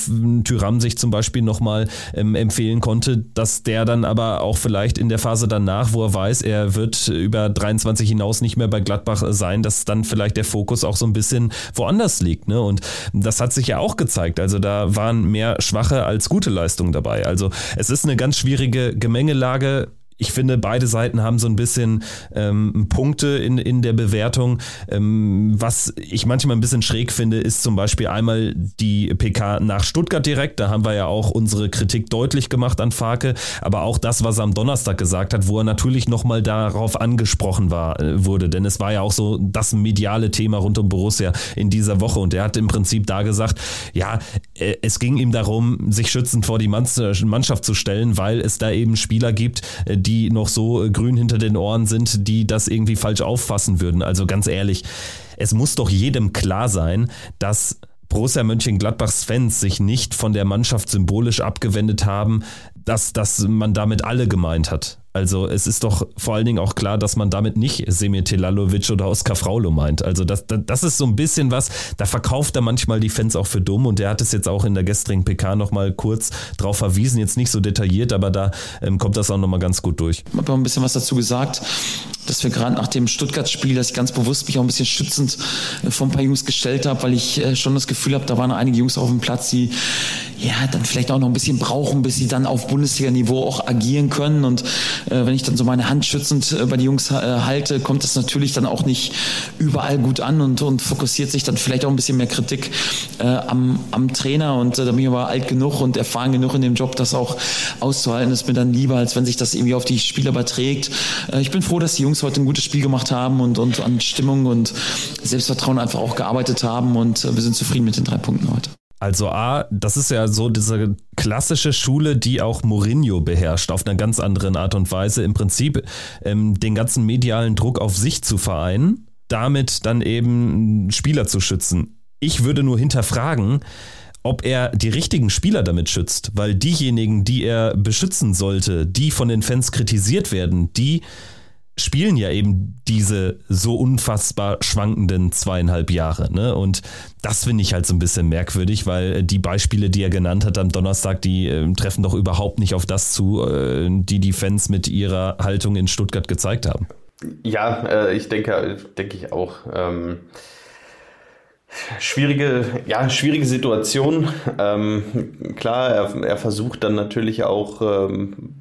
Tyram sich zum Beispiel nochmal ähm, empfehlen konnte, dass der dann aber auch vielleicht in der Phase danach, wo er weiß, er wird über 23 hinaus nicht mehr bei Gladbach sein, dass dann vielleicht der Fokus auch so ein bisschen woanders liegt. Ne? Und das hat sich ja auch gezeigt. Also da waren mehr schwache als gute Leistungen dabei. Also es ist eine ganz schwierige Gemengelage ich finde, beide Seiten haben so ein bisschen ähm, Punkte in, in der Bewertung. Ähm, was ich manchmal ein bisschen schräg finde, ist zum Beispiel einmal die PK nach Stuttgart direkt. Da haben wir ja auch unsere Kritik deutlich gemacht an Farke. Aber auch das, was er am Donnerstag gesagt hat, wo er natürlich nochmal darauf angesprochen war, äh, wurde. Denn es war ja auch so das mediale Thema rund um Borussia in dieser Woche. Und er hat im Prinzip da gesagt, ja, äh, es ging ihm darum, sich schützend vor die Mannschaft zu stellen, weil es da eben Spieler gibt, äh, die noch so äh, grün hinter den Ohren sind, die das irgendwie falsch auffassen würden. Also ganz ehrlich, es muss doch jedem klar sein, dass Borussia Mönchengladbachs Fans sich nicht von der Mannschaft symbolisch abgewendet haben, dass, dass man damit alle gemeint hat. Also es ist doch vor allen Dingen auch klar, dass man damit nicht Semir Telalovic oder Oskar Fraulo meint. Also das, das ist so ein bisschen was, da verkauft er manchmal die Fans auch für dumm und er hat es jetzt auch in der gestrigen PK nochmal kurz drauf verwiesen, jetzt nicht so detailliert, aber da ähm, kommt das auch nochmal ganz gut durch. Ich habe auch ein bisschen was dazu gesagt, dass wir gerade nach dem Stuttgart-Spiel, dass ich ganz bewusst mich auch ein bisschen schützend äh, vor ein paar Jungs gestellt habe, weil ich äh, schon das Gefühl habe, da waren einige Jungs auf dem Platz, die ja dann vielleicht auch noch ein bisschen brauchen, bis sie dann auf Bundesliga-Niveau auch agieren können und äh, wenn ich dann so meine Hand schützend äh, bei den Jungs äh, halte, kommt das natürlich dann auch nicht überall gut an und, und fokussiert sich dann vielleicht auch ein bisschen mehr Kritik äh, am, am Trainer. Und äh, da bin ich aber alt genug und erfahren genug in dem Job, das auch auszuhalten. Ist mir dann lieber, als wenn sich das irgendwie auf die Spieler überträgt. Äh, ich bin froh, dass die Jungs heute ein gutes Spiel gemacht haben und, und an Stimmung und Selbstvertrauen einfach auch gearbeitet haben. Und äh, wir sind zufrieden mit den drei Punkten heute. Also A, das ist ja so diese klassische Schule, die auch Mourinho beherrscht, auf einer ganz anderen Art und Weise. Im Prinzip ähm, den ganzen medialen Druck auf sich zu vereinen, damit dann eben Spieler zu schützen. Ich würde nur hinterfragen, ob er die richtigen Spieler damit schützt, weil diejenigen, die er beschützen sollte, die von den Fans kritisiert werden, die spielen ja eben diese so unfassbar schwankenden zweieinhalb Jahre. Ne? Und das finde ich halt so ein bisschen merkwürdig, weil die Beispiele, die er genannt hat am Donnerstag, die äh, treffen doch überhaupt nicht auf das zu, äh, die die Fans mit ihrer Haltung in Stuttgart gezeigt haben. Ja, äh, ich denke, denke ich auch. Ähm Schwierige, ja, schwierige Situation. Ähm, klar, er, er, versucht dann natürlich auch ähm,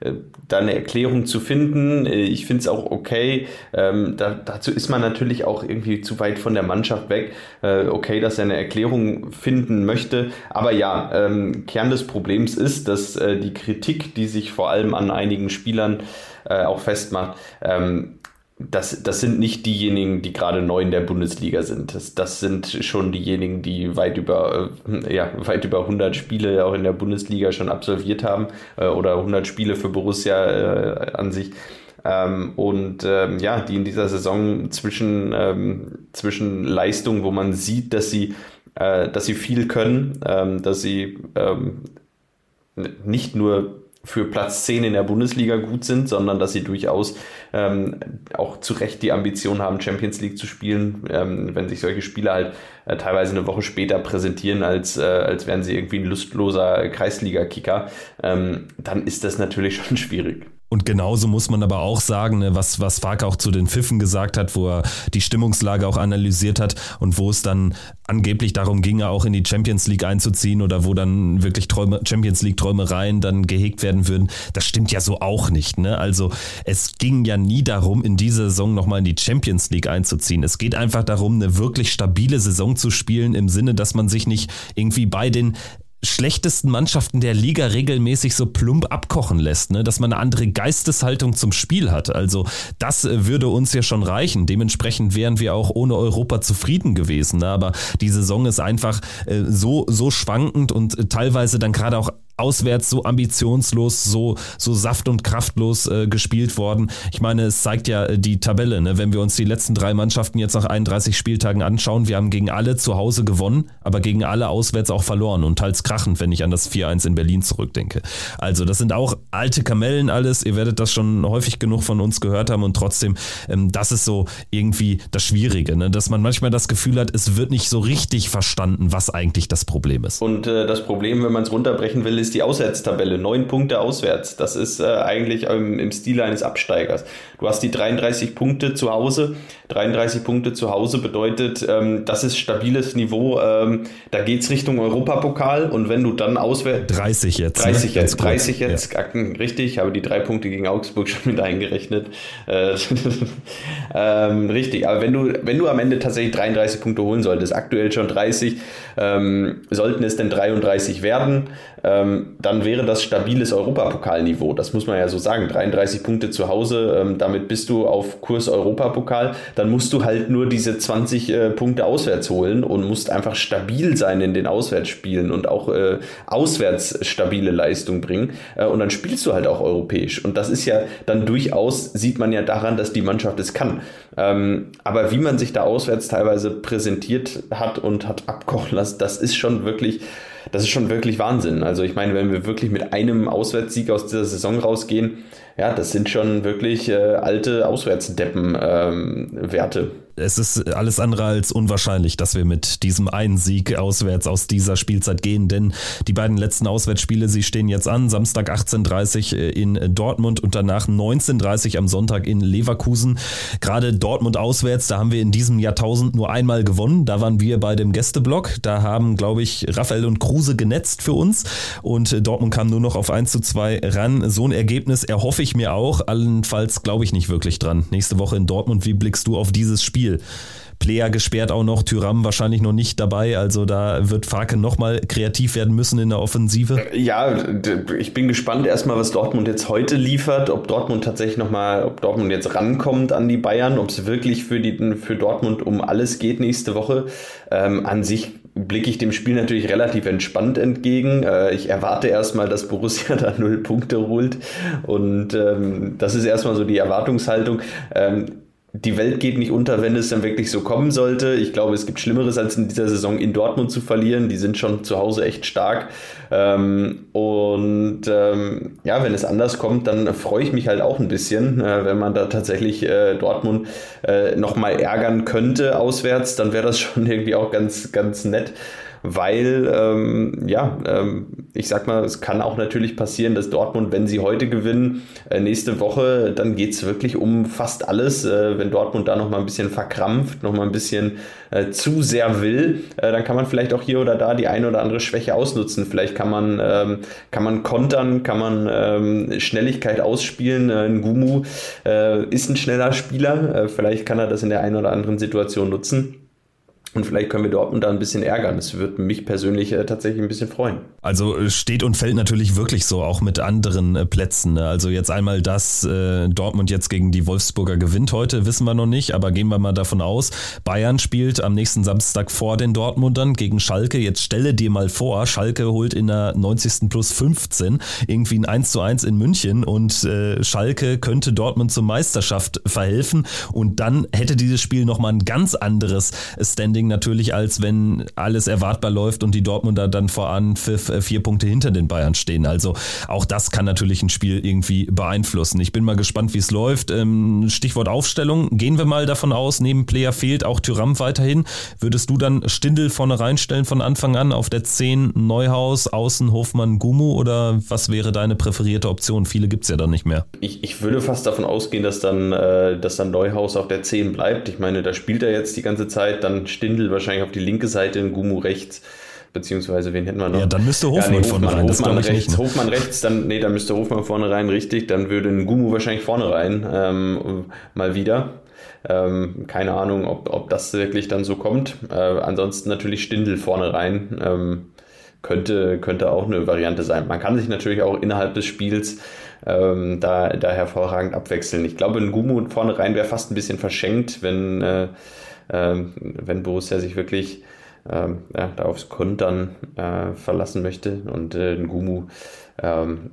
äh, da eine Erklärung zu finden. Ich finde es auch okay. Ähm, da, dazu ist man natürlich auch irgendwie zu weit von der Mannschaft weg. Äh, okay, dass er eine Erklärung finden möchte. Aber ja, ähm, Kern des Problems ist, dass äh, die Kritik, die sich vor allem an einigen Spielern äh, auch festmacht, ähm, das, das sind nicht diejenigen, die gerade neu in der Bundesliga sind. Das, das sind schon diejenigen, die weit über, äh, ja, weit über 100 Spiele auch in der Bundesliga schon absolviert haben äh, oder 100 Spiele für Borussia äh, an sich. Ähm, und ähm, ja, die in dieser Saison zwischen, ähm, zwischen Leistungen, wo man sieht, dass sie, äh, dass sie viel können, ähm, dass sie ähm, nicht nur für Platz 10 in der Bundesliga gut sind, sondern dass sie durchaus ähm, auch zu Recht die Ambition haben, Champions League zu spielen, ähm, wenn sich solche Spiele halt äh, teilweise eine Woche später präsentieren, als, äh, als wären sie irgendwie ein lustloser Kreisliga-Kicker, ähm, dann ist das natürlich schon schwierig. Und genauso muss man aber auch sagen, ne, was, was Fark auch zu den Pfiffen gesagt hat, wo er die Stimmungslage auch analysiert hat und wo es dann angeblich darum ging, auch in die Champions League einzuziehen oder wo dann wirklich Träume, Champions League Träumereien dann gehegt werden würden. Das stimmt ja so auch nicht. Ne? Also es ging ja nie darum, in dieser Saison nochmal in die Champions League einzuziehen. Es geht einfach darum, eine wirklich stabile Saison zu spielen im Sinne, dass man sich nicht irgendwie bei den schlechtesten Mannschaften der Liga regelmäßig so plump abkochen lässt, ne? dass man eine andere Geisteshaltung zum Spiel hat. Also das äh, würde uns ja schon reichen. Dementsprechend wären wir auch ohne Europa zufrieden gewesen. Ne? Aber die Saison ist einfach äh, so, so schwankend und äh, teilweise dann gerade auch auswärts so ambitionslos, so, so saft- und kraftlos äh, gespielt worden. Ich meine, es zeigt ja äh, die Tabelle. Ne? Wenn wir uns die letzten drei Mannschaften jetzt nach 31 Spieltagen anschauen, wir haben gegen alle zu Hause gewonnen, aber gegen alle auswärts auch verloren und teils krachend, wenn ich an das 4-1 in Berlin zurückdenke. Also das sind auch alte Kamellen alles. Ihr werdet das schon häufig genug von uns gehört haben und trotzdem, ähm, das ist so irgendwie das Schwierige, ne? dass man manchmal das Gefühl hat, es wird nicht so richtig verstanden, was eigentlich das Problem ist. Und äh, das Problem, wenn man es runterbrechen will, ist ist die Auswärtstabelle. Neun Punkte auswärts. Das ist äh, eigentlich im, im Stil eines Absteigers. Du hast die 33 Punkte zu Hause. 33 Punkte zu Hause bedeutet, ähm, das ist stabiles Niveau. Ähm, da geht es Richtung Europapokal und wenn du dann auswärts. 30 jetzt. 30 ne? jetzt, 30 jetzt, ja. richtig. Ich habe die drei Punkte gegen Augsburg schon mit eingerechnet. Äh, ähm, richtig, aber wenn du, wenn du am Ende tatsächlich 33 Punkte holen solltest, aktuell schon 30, ähm, sollten es denn 33 werden, ähm, dann wäre das stabiles Europapokalniveau. Das muss man ja so sagen. 33 Punkte zu Hause, ähm, damit bist du auf Kurs Europapokal. Dann musst du halt nur diese 20 äh, Punkte auswärts holen und musst einfach stabil sein in den Auswärtsspielen und auch äh, auswärts stabile Leistung bringen. Äh, und dann spielst du halt auch europäisch. Und das ist ja dann durchaus, sieht man ja daran, dass die Mannschaft es kann. Ähm, aber wie man sich da auswärts teilweise präsentiert hat und hat abkochen lassen, das ist schon wirklich das ist schon wirklich Wahnsinn. Also ich meine, wenn wir wirklich mit einem Auswärtssieg aus dieser Saison rausgehen, ja, das sind schon wirklich äh, alte Auswärtsdeppen-Werte. Ähm, es ist alles andere als unwahrscheinlich, dass wir mit diesem einen Sieg auswärts aus dieser Spielzeit gehen, denn die beiden letzten Auswärtsspiele, sie stehen jetzt an, Samstag 18.30 äh, in Dortmund und danach 19.30 am Sonntag in Leverkusen. Gerade Dortmund auswärts, da haben wir in diesem Jahrtausend nur einmal gewonnen, da waren wir bei dem Gästeblock, da haben, glaube ich, Raphael und Kruse genetzt für uns und Dortmund kam nur noch auf 1 zu 2 ran. So ein Ergebnis erhoffe ich mir auch, allenfalls glaube ich nicht wirklich dran. Nächste Woche in Dortmund, wie blickst du auf dieses Spiel? Spiel. Player gesperrt auch noch, Tyram wahrscheinlich noch nicht dabei. Also da wird Farke nochmal kreativ werden müssen in der Offensive. Ja, ich bin gespannt erstmal, was Dortmund jetzt heute liefert, ob Dortmund tatsächlich nochmal, ob Dortmund jetzt rankommt an die Bayern, ob es wirklich für, die, für Dortmund um alles geht nächste Woche. Ähm, an sich blicke ich dem Spiel natürlich relativ entspannt entgegen. Äh, ich erwarte erstmal, dass Borussia da null Punkte holt. Und ähm, das ist erstmal so die Erwartungshaltung. Ähm, die Welt geht nicht unter, wenn es dann wirklich so kommen sollte. Ich glaube, es gibt Schlimmeres, als in dieser Saison in Dortmund zu verlieren. Die sind schon zu Hause echt stark. Ähm, und ähm, ja, wenn es anders kommt, dann freue ich mich halt auch ein bisschen, äh, wenn man da tatsächlich äh, Dortmund äh, nochmal ärgern könnte auswärts, dann wäre das schon irgendwie auch ganz, ganz nett weil, ähm, ja, ähm, ich sag mal, es kann auch natürlich passieren, dass Dortmund, wenn sie heute gewinnen, äh, nächste Woche, dann geht es wirklich um fast alles. Äh, wenn Dortmund da nochmal ein bisschen verkrampft, nochmal ein bisschen äh, zu sehr will, äh, dann kann man vielleicht auch hier oder da die eine oder andere Schwäche ausnutzen. Vielleicht kann man, ähm, kann man kontern, kann man ähm, Schnelligkeit ausspielen. Äh, ein Gumu äh, ist ein schneller Spieler, vielleicht kann er das in der einen oder anderen Situation nutzen. Und vielleicht können wir Dortmund da ein bisschen ärgern. Das würde mich persönlich äh, tatsächlich ein bisschen freuen. Also äh, steht und fällt natürlich wirklich so, auch mit anderen äh, Plätzen. Ne? Also jetzt einmal, dass äh, Dortmund jetzt gegen die Wolfsburger gewinnt heute, wissen wir noch nicht, aber gehen wir mal davon aus. Bayern spielt am nächsten Samstag vor den Dortmundern gegen Schalke. Jetzt stelle dir mal vor, Schalke holt in der 90. plus 15 irgendwie ein 1 zu 1 in München und äh, Schalke könnte Dortmund zur Meisterschaft verhelfen und dann hätte dieses Spiel nochmal ein ganz anderes Standing Dingen natürlich, als wenn alles erwartbar läuft und die Dortmunder dann vor Anpfiff äh, vier Punkte hinter den Bayern stehen. Also auch das kann natürlich ein Spiel irgendwie beeinflussen. Ich bin mal gespannt, wie es läuft. Ähm, Stichwort Aufstellung. Gehen wir mal davon aus, neben Player fehlt auch Tyram weiterhin. Würdest du dann Stindel vorne reinstellen von Anfang an auf der 10 Neuhaus, Außen Hofmann, Gumu oder was wäre deine präferierte Option? Viele gibt es ja dann nicht mehr. Ich, ich würde fast davon ausgehen, dass dann, äh, dass dann Neuhaus auf der 10 bleibt. Ich meine, da spielt er jetzt die ganze Zeit, dann Stindel wahrscheinlich auf die linke Seite, Gumu rechts beziehungsweise wen hätten wir noch? Ja, dann müsste Hofmann, ja, nee, Hofmann vorne rein. Hofmann rechts, nicht, ne? Hofmann rechts, dann, nee, dann müsste Hofmann vorne rein, richtig, dann würde ein Gumu wahrscheinlich vorne rein, ähm, mal wieder. Ähm, keine Ahnung, ob, ob das wirklich dann so kommt. Äh, ansonsten natürlich Stindel vorne rein. Ähm, könnte, könnte auch eine Variante sein. Man kann sich natürlich auch innerhalb des Spiels ähm, da, da hervorragend abwechseln. Ich glaube, ein Gumu vorne rein wäre fast ein bisschen verschenkt, wenn, äh, äh, wenn Borussia sich wirklich ähm, ja, da aufs Kontern äh, verlassen möchte und äh, ein Gumu ähm,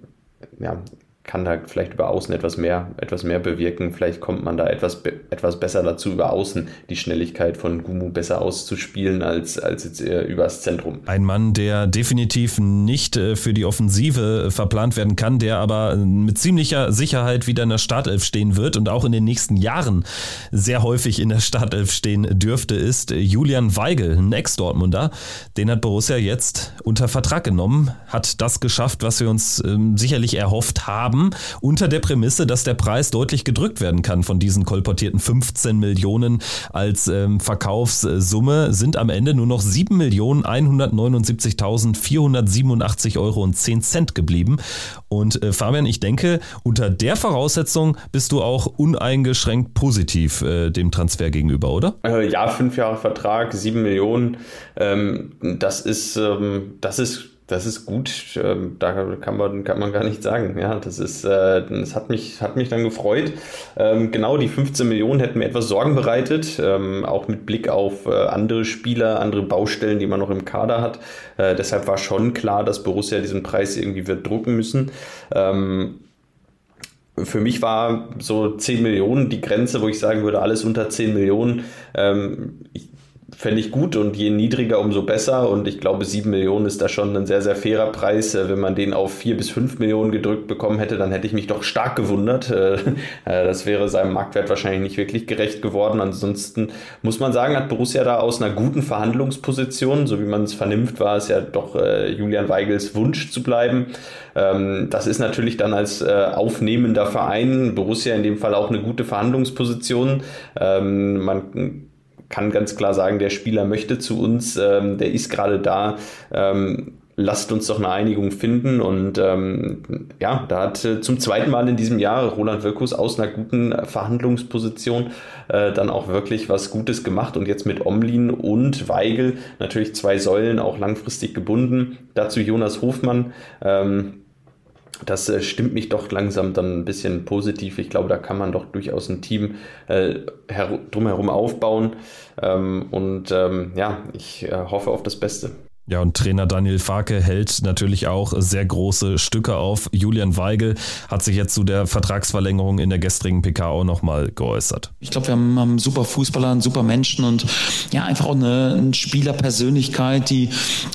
ja, kann da vielleicht über Außen etwas mehr, etwas mehr bewirken. Vielleicht kommt man da etwas, etwas besser dazu, über Außen die Schnelligkeit von Gumu besser auszuspielen als, als jetzt äh, übers Zentrum. Ein Mann, der definitiv nicht äh, für die Offensive äh, verplant werden kann, der aber mit ziemlicher Sicherheit wieder in der Startelf stehen wird und auch in den nächsten Jahren sehr häufig in der Startelf stehen dürfte, ist Julian Weigel, ein Ex-Dortmunder. Den hat Borussia jetzt unter Vertrag genommen, hat das geschafft, was wir uns ähm, sicherlich erhofft haben haben, unter der Prämisse, dass der Preis deutlich gedrückt werden kann von diesen kolportierten 15 Millionen als ähm, Verkaufssumme, sind am Ende nur noch 7.179.487 Euro und 10 Cent geblieben. Und äh, Fabian, ich denke, unter der Voraussetzung bist du auch uneingeschränkt positiv äh, dem Transfer gegenüber, oder? Äh, ja, fünf Jahre Vertrag, 7 Millionen. Ähm, das ist, ähm, das ist das ist gut, ähm, da kann man, kann man gar nicht sagen. Ja, das ist, äh, das hat mich, hat mich dann gefreut. Ähm, genau, die 15 Millionen hätten mir etwas Sorgen bereitet, ähm, auch mit Blick auf äh, andere Spieler, andere Baustellen, die man noch im Kader hat. Äh, deshalb war schon klar, dass Borussia diesen Preis irgendwie wird drucken müssen. für mich war so 10 Millionen die Grenze, wo ich sagen würde, alles unter 10 Millionen. ich, fände ich gut und je niedriger, umso besser. Und ich glaube, 7 Millionen ist da schon ein sehr, sehr fairer Preis. Äh, wenn man den auf 4 bis 5 Millionen gedrückt bekommen hätte, dann hätte ich mich doch stark gewundert. Äh, äh, das wäre seinem Marktwert wahrscheinlich nicht wirklich gerecht geworden. Ansonsten muss man sagen, hat Borussia da aus einer guten Verhandlungsposition, so wie man es vernimmt, war es ja doch Julian Weigels Wunsch zu bleiben. Ähm, das ist natürlich dann als aufnehmender Verein, Borussia in dem Fall auch eine gute Verhandlungsposition. Ähm, man kann ganz klar sagen, der Spieler möchte zu uns, ähm, der ist gerade da. Ähm, lasst uns doch eine Einigung finden. Und ähm, ja, da hat äh, zum zweiten Mal in diesem Jahr Roland Wirkus aus einer guten Verhandlungsposition äh, dann auch wirklich was Gutes gemacht. Und jetzt mit Omlin und Weigel natürlich zwei Säulen auch langfristig gebunden. Dazu Jonas Hofmann. Ähm, das äh, stimmt mich doch langsam dann ein bisschen positiv. Ich glaube, da kann man doch durchaus ein Team äh, drumherum aufbauen. Ähm, und ähm, ja, ich äh, hoffe auf das Beste. Ja, und Trainer Daniel Farke hält natürlich auch sehr große Stücke auf. Julian Weigel hat sich jetzt zu der Vertragsverlängerung in der gestrigen PK auch nochmal geäußert. Ich glaube, wir haben, haben super Fußballer, einen super Menschen und ja, einfach auch eine, eine Spielerpersönlichkeit, die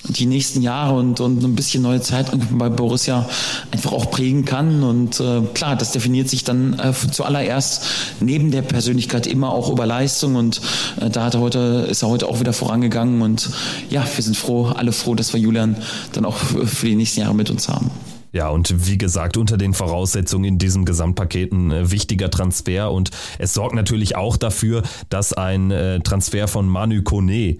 die nächsten Jahre und, und ein bisschen neue Zeit bei Borussia einfach auch prägen kann. Und äh, klar, das definiert sich dann äh, zuallererst neben der Persönlichkeit immer auch über Leistung. Und äh, da hat er heute, ist er heute auch wieder vorangegangen. Und ja, wir sind froh, alle froh, dass wir Julian dann auch für die nächsten Jahre mit uns haben. Ja, und wie gesagt, unter den Voraussetzungen in diesem Gesamtpaket ein äh, wichtiger Transfer und es sorgt natürlich auch dafür, dass ein äh, Transfer von Manu Kone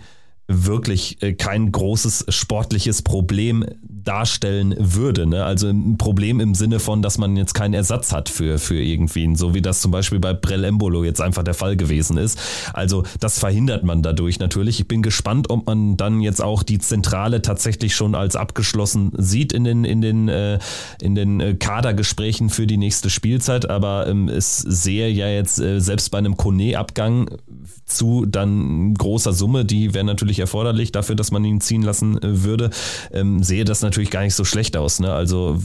wirklich äh, kein großes sportliches Problem darstellen würde. Ne? Also ein Problem im Sinne von, dass man jetzt keinen Ersatz hat für, für irgendwen, so wie das zum Beispiel bei Brell Embolo jetzt einfach der Fall gewesen ist. Also das verhindert man dadurch natürlich. Ich bin gespannt, ob man dann jetzt auch die Zentrale tatsächlich schon als abgeschlossen sieht in den, in den, äh, in den äh, Kadergesprächen für die nächste Spielzeit. Aber ähm, es sehe ja jetzt äh, selbst bei einem Kone-Abgang zu dann großer Summe, die wäre natürlich erforderlich dafür, dass man ihn ziehen lassen äh, würde, ähm, sehe das natürlich gar nicht so schlecht aus. Ne? Also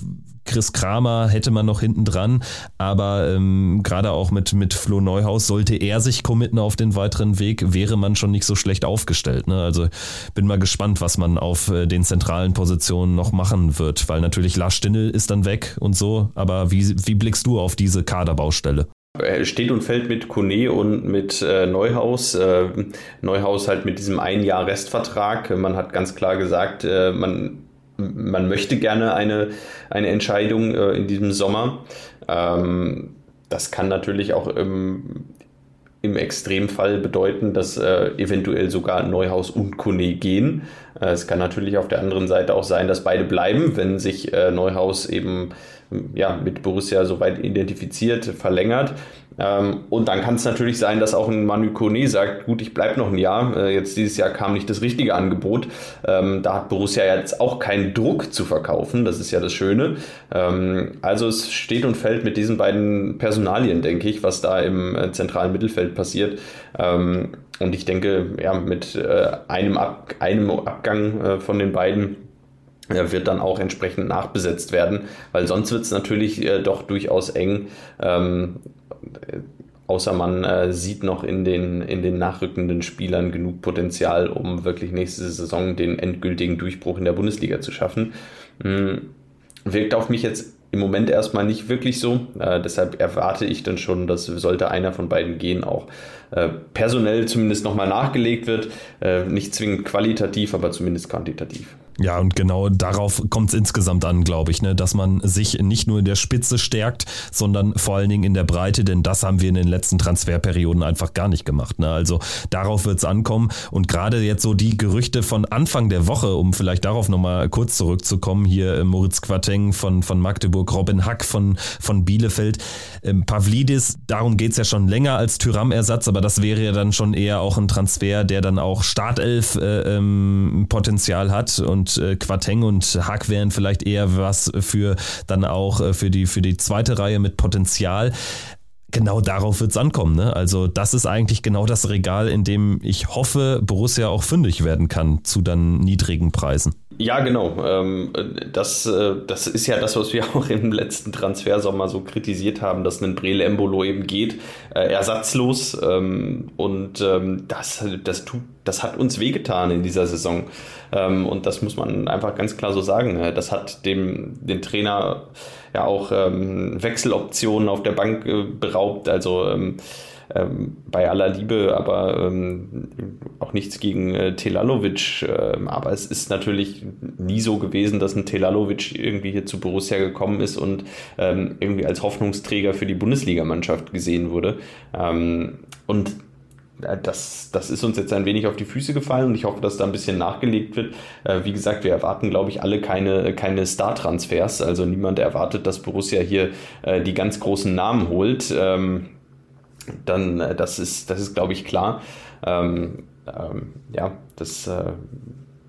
Chris Kramer hätte man noch hinten dran, aber ähm, gerade auch mit, mit Flo Neuhaus sollte er sich committen auf den weiteren Weg, wäre man schon nicht so schlecht aufgestellt. Ne? Also bin mal gespannt, was man auf äh, den zentralen Positionen noch machen wird, weil natürlich Lars Stindl ist dann weg und so, aber wie, wie blickst du auf diese Kaderbaustelle? Steht und fällt mit Kone und mit äh, Neuhaus. Äh, Neuhaus halt mit diesem ein Jahr Restvertrag. Man hat ganz klar gesagt, äh, man man möchte gerne eine, eine Entscheidung äh, in diesem Sommer. Ähm, das kann natürlich auch im, im Extremfall bedeuten, dass äh, eventuell sogar Neuhaus und Kone gehen. Äh, es kann natürlich auf der anderen Seite auch sein, dass beide bleiben, wenn sich äh, Neuhaus eben ja, mit Borussia soweit identifiziert, verlängert. Ähm, und dann kann es natürlich sein, dass auch ein Manu Kone sagt, gut, ich bleibe noch ein Jahr. Äh, jetzt dieses Jahr kam nicht das richtige Angebot. Ähm, da hat Borussia jetzt auch keinen Druck zu verkaufen. Das ist ja das Schöne. Ähm, also es steht und fällt mit diesen beiden Personalien, denke ich, was da im äh, zentralen Mittelfeld passiert. Ähm, und ich denke, ja, mit äh, einem, Ab einem Abgang äh, von den beiden wird dann auch entsprechend nachbesetzt werden, weil sonst wird es natürlich äh, doch durchaus eng. Ähm, außer man äh, sieht noch in den, in den nachrückenden Spielern genug Potenzial, um wirklich nächste Saison den endgültigen Durchbruch in der Bundesliga zu schaffen. Hm, wirkt auf mich jetzt im Moment erstmal nicht wirklich so. Äh, deshalb erwarte ich dann schon, dass sollte einer von beiden gehen, auch äh, personell zumindest nochmal nachgelegt wird. Äh, nicht zwingend qualitativ, aber zumindest quantitativ. Ja, und genau darauf kommt es insgesamt an, glaube ich, ne? dass man sich nicht nur in der Spitze stärkt, sondern vor allen Dingen in der Breite, denn das haben wir in den letzten Transferperioden einfach gar nicht gemacht. Ne? Also darauf wird es ankommen. Und gerade jetzt so die Gerüchte von Anfang der Woche, um vielleicht darauf nochmal kurz zurückzukommen, hier äh, Moritz Quateng von, von Magdeburg, Robin Hack von, von Bielefeld, ähm, Pavlidis, darum geht es ja schon länger als Tyram-Ersatz, aber das wäre ja dann schon eher auch ein Transfer, der dann auch Startelf-Potenzial äh, ähm, hat und und äh, Quateng und Hack wären vielleicht eher was für dann auch äh, für die, für die zweite Reihe mit Potenzial genau darauf wird es ankommen. Ne? Also das ist eigentlich genau das Regal, in dem ich hoffe, Borussia auch fündig werden kann zu dann niedrigen Preisen. Ja, genau. Ähm, das, äh, das ist ja das, was wir auch im letzten Transfersommer so kritisiert haben, dass ein Brele Embolo eben geht, äh, ersatzlos. Ähm, und ähm, das, das, tut, das hat uns wehgetan in dieser Saison. Und das muss man einfach ganz klar so sagen. Das hat dem, den Trainer ja auch Wechseloptionen auf der Bank äh, beraubt. Also ähm, bei aller Liebe, aber ähm, auch nichts gegen äh, Telalovic. Äh, aber es ist natürlich nie so gewesen, dass ein Telalovic irgendwie hier zu Borussia gekommen ist und ähm, irgendwie als Hoffnungsträger für die Bundesligamannschaft gesehen wurde. Ähm, und äh, das, das ist uns jetzt ein wenig auf die Füße gefallen und ich hoffe, dass da ein bisschen nachgelegt wird. Äh, wie gesagt, wir erwarten, glaube ich, alle keine, keine Star-Transfers. Also niemand erwartet, dass Borussia hier äh, die ganz großen Namen holt. Ähm, dann äh, das ist, das ist glaube ich, klar. Ähm, ähm, ja, das, äh,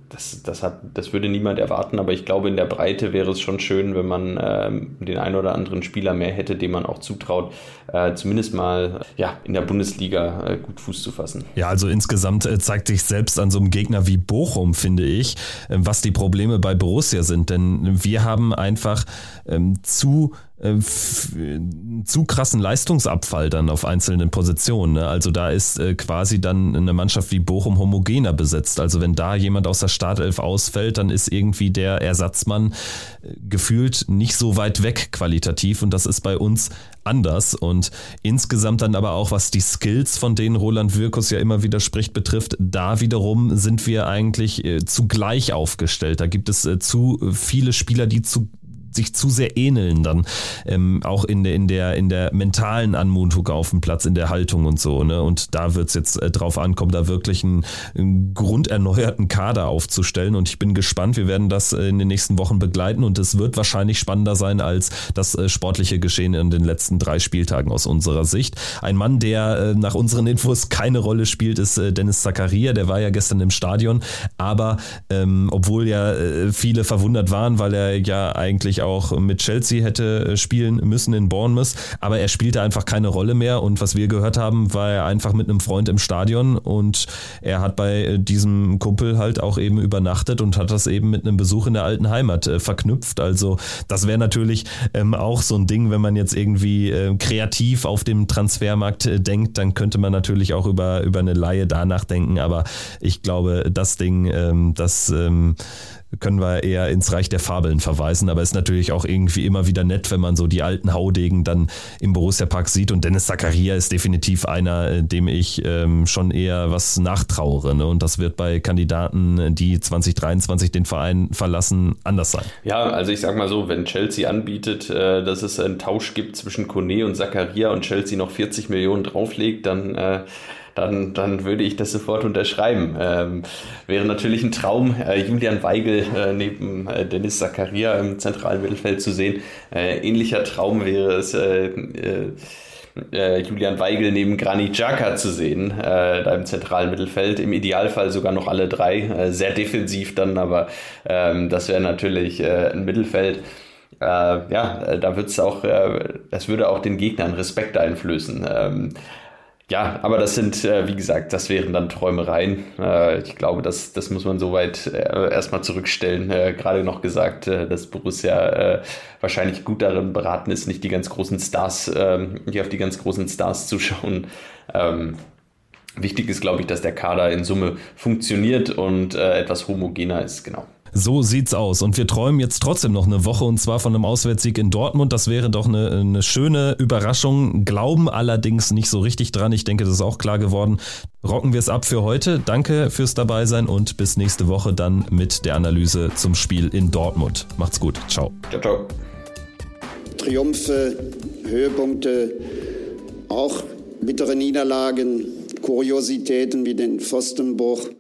das, das, hat, das würde niemand erwarten, aber ich glaube, in der Breite wäre es schon schön, wenn man ähm, den einen oder anderen Spieler mehr hätte, dem man auch zutraut, äh, zumindest mal ja, in der Bundesliga äh, gut Fuß zu fassen. Ja, also insgesamt äh, zeigt sich selbst an so einem Gegner wie Bochum, finde ich, äh, was die Probleme bei Borussia sind. Denn wir haben einfach ähm, zu zu krassen Leistungsabfall dann auf einzelnen Positionen. Ne? Also da ist äh, quasi dann eine Mannschaft wie Bochum homogener besetzt. Also wenn da jemand aus der Startelf ausfällt, dann ist irgendwie der Ersatzmann äh, gefühlt nicht so weit weg qualitativ und das ist bei uns anders und insgesamt dann aber auch was die Skills, von denen Roland Wirkus ja immer wieder spricht, betrifft, da wiederum sind wir eigentlich äh, zu aufgestellt. Da gibt es äh, zu viele Spieler, die zu sich zu sehr ähneln dann. Ähm, auch in der, in, der, in der mentalen Anmutung auf dem Platz, in der Haltung und so. Ne? Und da wird es jetzt äh, drauf ankommen, da wirklich einen, einen grunderneuerten Kader aufzustellen. Und ich bin gespannt, wir werden das äh, in den nächsten Wochen begleiten und es wird wahrscheinlich spannender sein als das äh, sportliche Geschehen in den letzten drei Spieltagen aus unserer Sicht. Ein Mann, der äh, nach unseren Infos keine Rolle spielt, ist äh, Dennis Zakaria. Der war ja gestern im Stadion, aber ähm, obwohl ja äh, viele verwundert waren, weil er ja eigentlich eigentlich auch mit Chelsea hätte spielen müssen in Bournemouth, aber er spielte einfach keine Rolle mehr. Und was wir gehört haben, war er einfach mit einem Freund im Stadion. Und er hat bei diesem Kumpel halt auch eben übernachtet und hat das eben mit einem Besuch in der alten Heimat äh, verknüpft. Also das wäre natürlich ähm, auch so ein Ding, wenn man jetzt irgendwie äh, kreativ auf dem Transfermarkt äh, denkt, dann könnte man natürlich auch über, über eine Laie danach denken, aber ich glaube, das Ding, ähm, das ähm, können wir eher ins Reich der Fabeln verweisen, aber ist natürlich auch irgendwie immer wieder nett, wenn man so die alten Haudegen dann im Borussia Park sieht und Dennis Zakaria ist definitiv einer, äh, dem ich ähm, schon eher was nachtrauere ne? und das wird bei Kandidaten, die 2023 den Verein verlassen, anders sein. Ja, also ich sag mal so, wenn Chelsea anbietet, äh, dass es einen Tausch gibt zwischen Kone und Zakaria und Chelsea noch 40 Millionen drauflegt, dann äh, dann, dann würde ich das sofort unterschreiben. Ähm, wäre natürlich ein Traum, äh, Julian Weigel äh, neben äh, Dennis Zakaria im zentralen Mittelfeld zu sehen. Äh, ähnlicher Traum wäre es, äh, äh, Julian Weigel neben Granit Xhaka zu sehen, da im zentralen Mittelfeld. Im Idealfall sogar noch alle drei, sehr defensiv dann, aber ähm, das wäre natürlich ein Mittelfeld. ja, da wird es auch, das würde auch den Gegnern Respekt einflößen. Ähm, ja, aber das sind, äh, wie gesagt, das wären dann Träumereien. Äh, ich glaube, das, das muss man soweit äh, erstmal zurückstellen. Äh, gerade noch gesagt, äh, dass Borussia äh, wahrscheinlich gut darin beraten ist, nicht die ganz großen Stars, ähm, nicht auf die ganz großen Stars zu schauen. Ähm, wichtig ist, glaube ich, dass der Kader in Summe funktioniert und etwas homogener ist, genau. So sieht's aus. Und wir träumen jetzt trotzdem noch eine Woche und zwar von einem Auswärtssieg in Dortmund. Das wäre doch eine, eine schöne Überraschung. Glauben allerdings nicht so richtig dran. Ich denke, das ist auch klar geworden. Rocken wir es ab für heute. Danke fürs Dabeisein und bis nächste Woche dann mit der Analyse zum Spiel in Dortmund. Macht's gut. Ciao. Ciao, ciao. Triumphe, Höhepunkte, auch bittere Niederlagen, Kuriositäten wie den Pfostenbruch.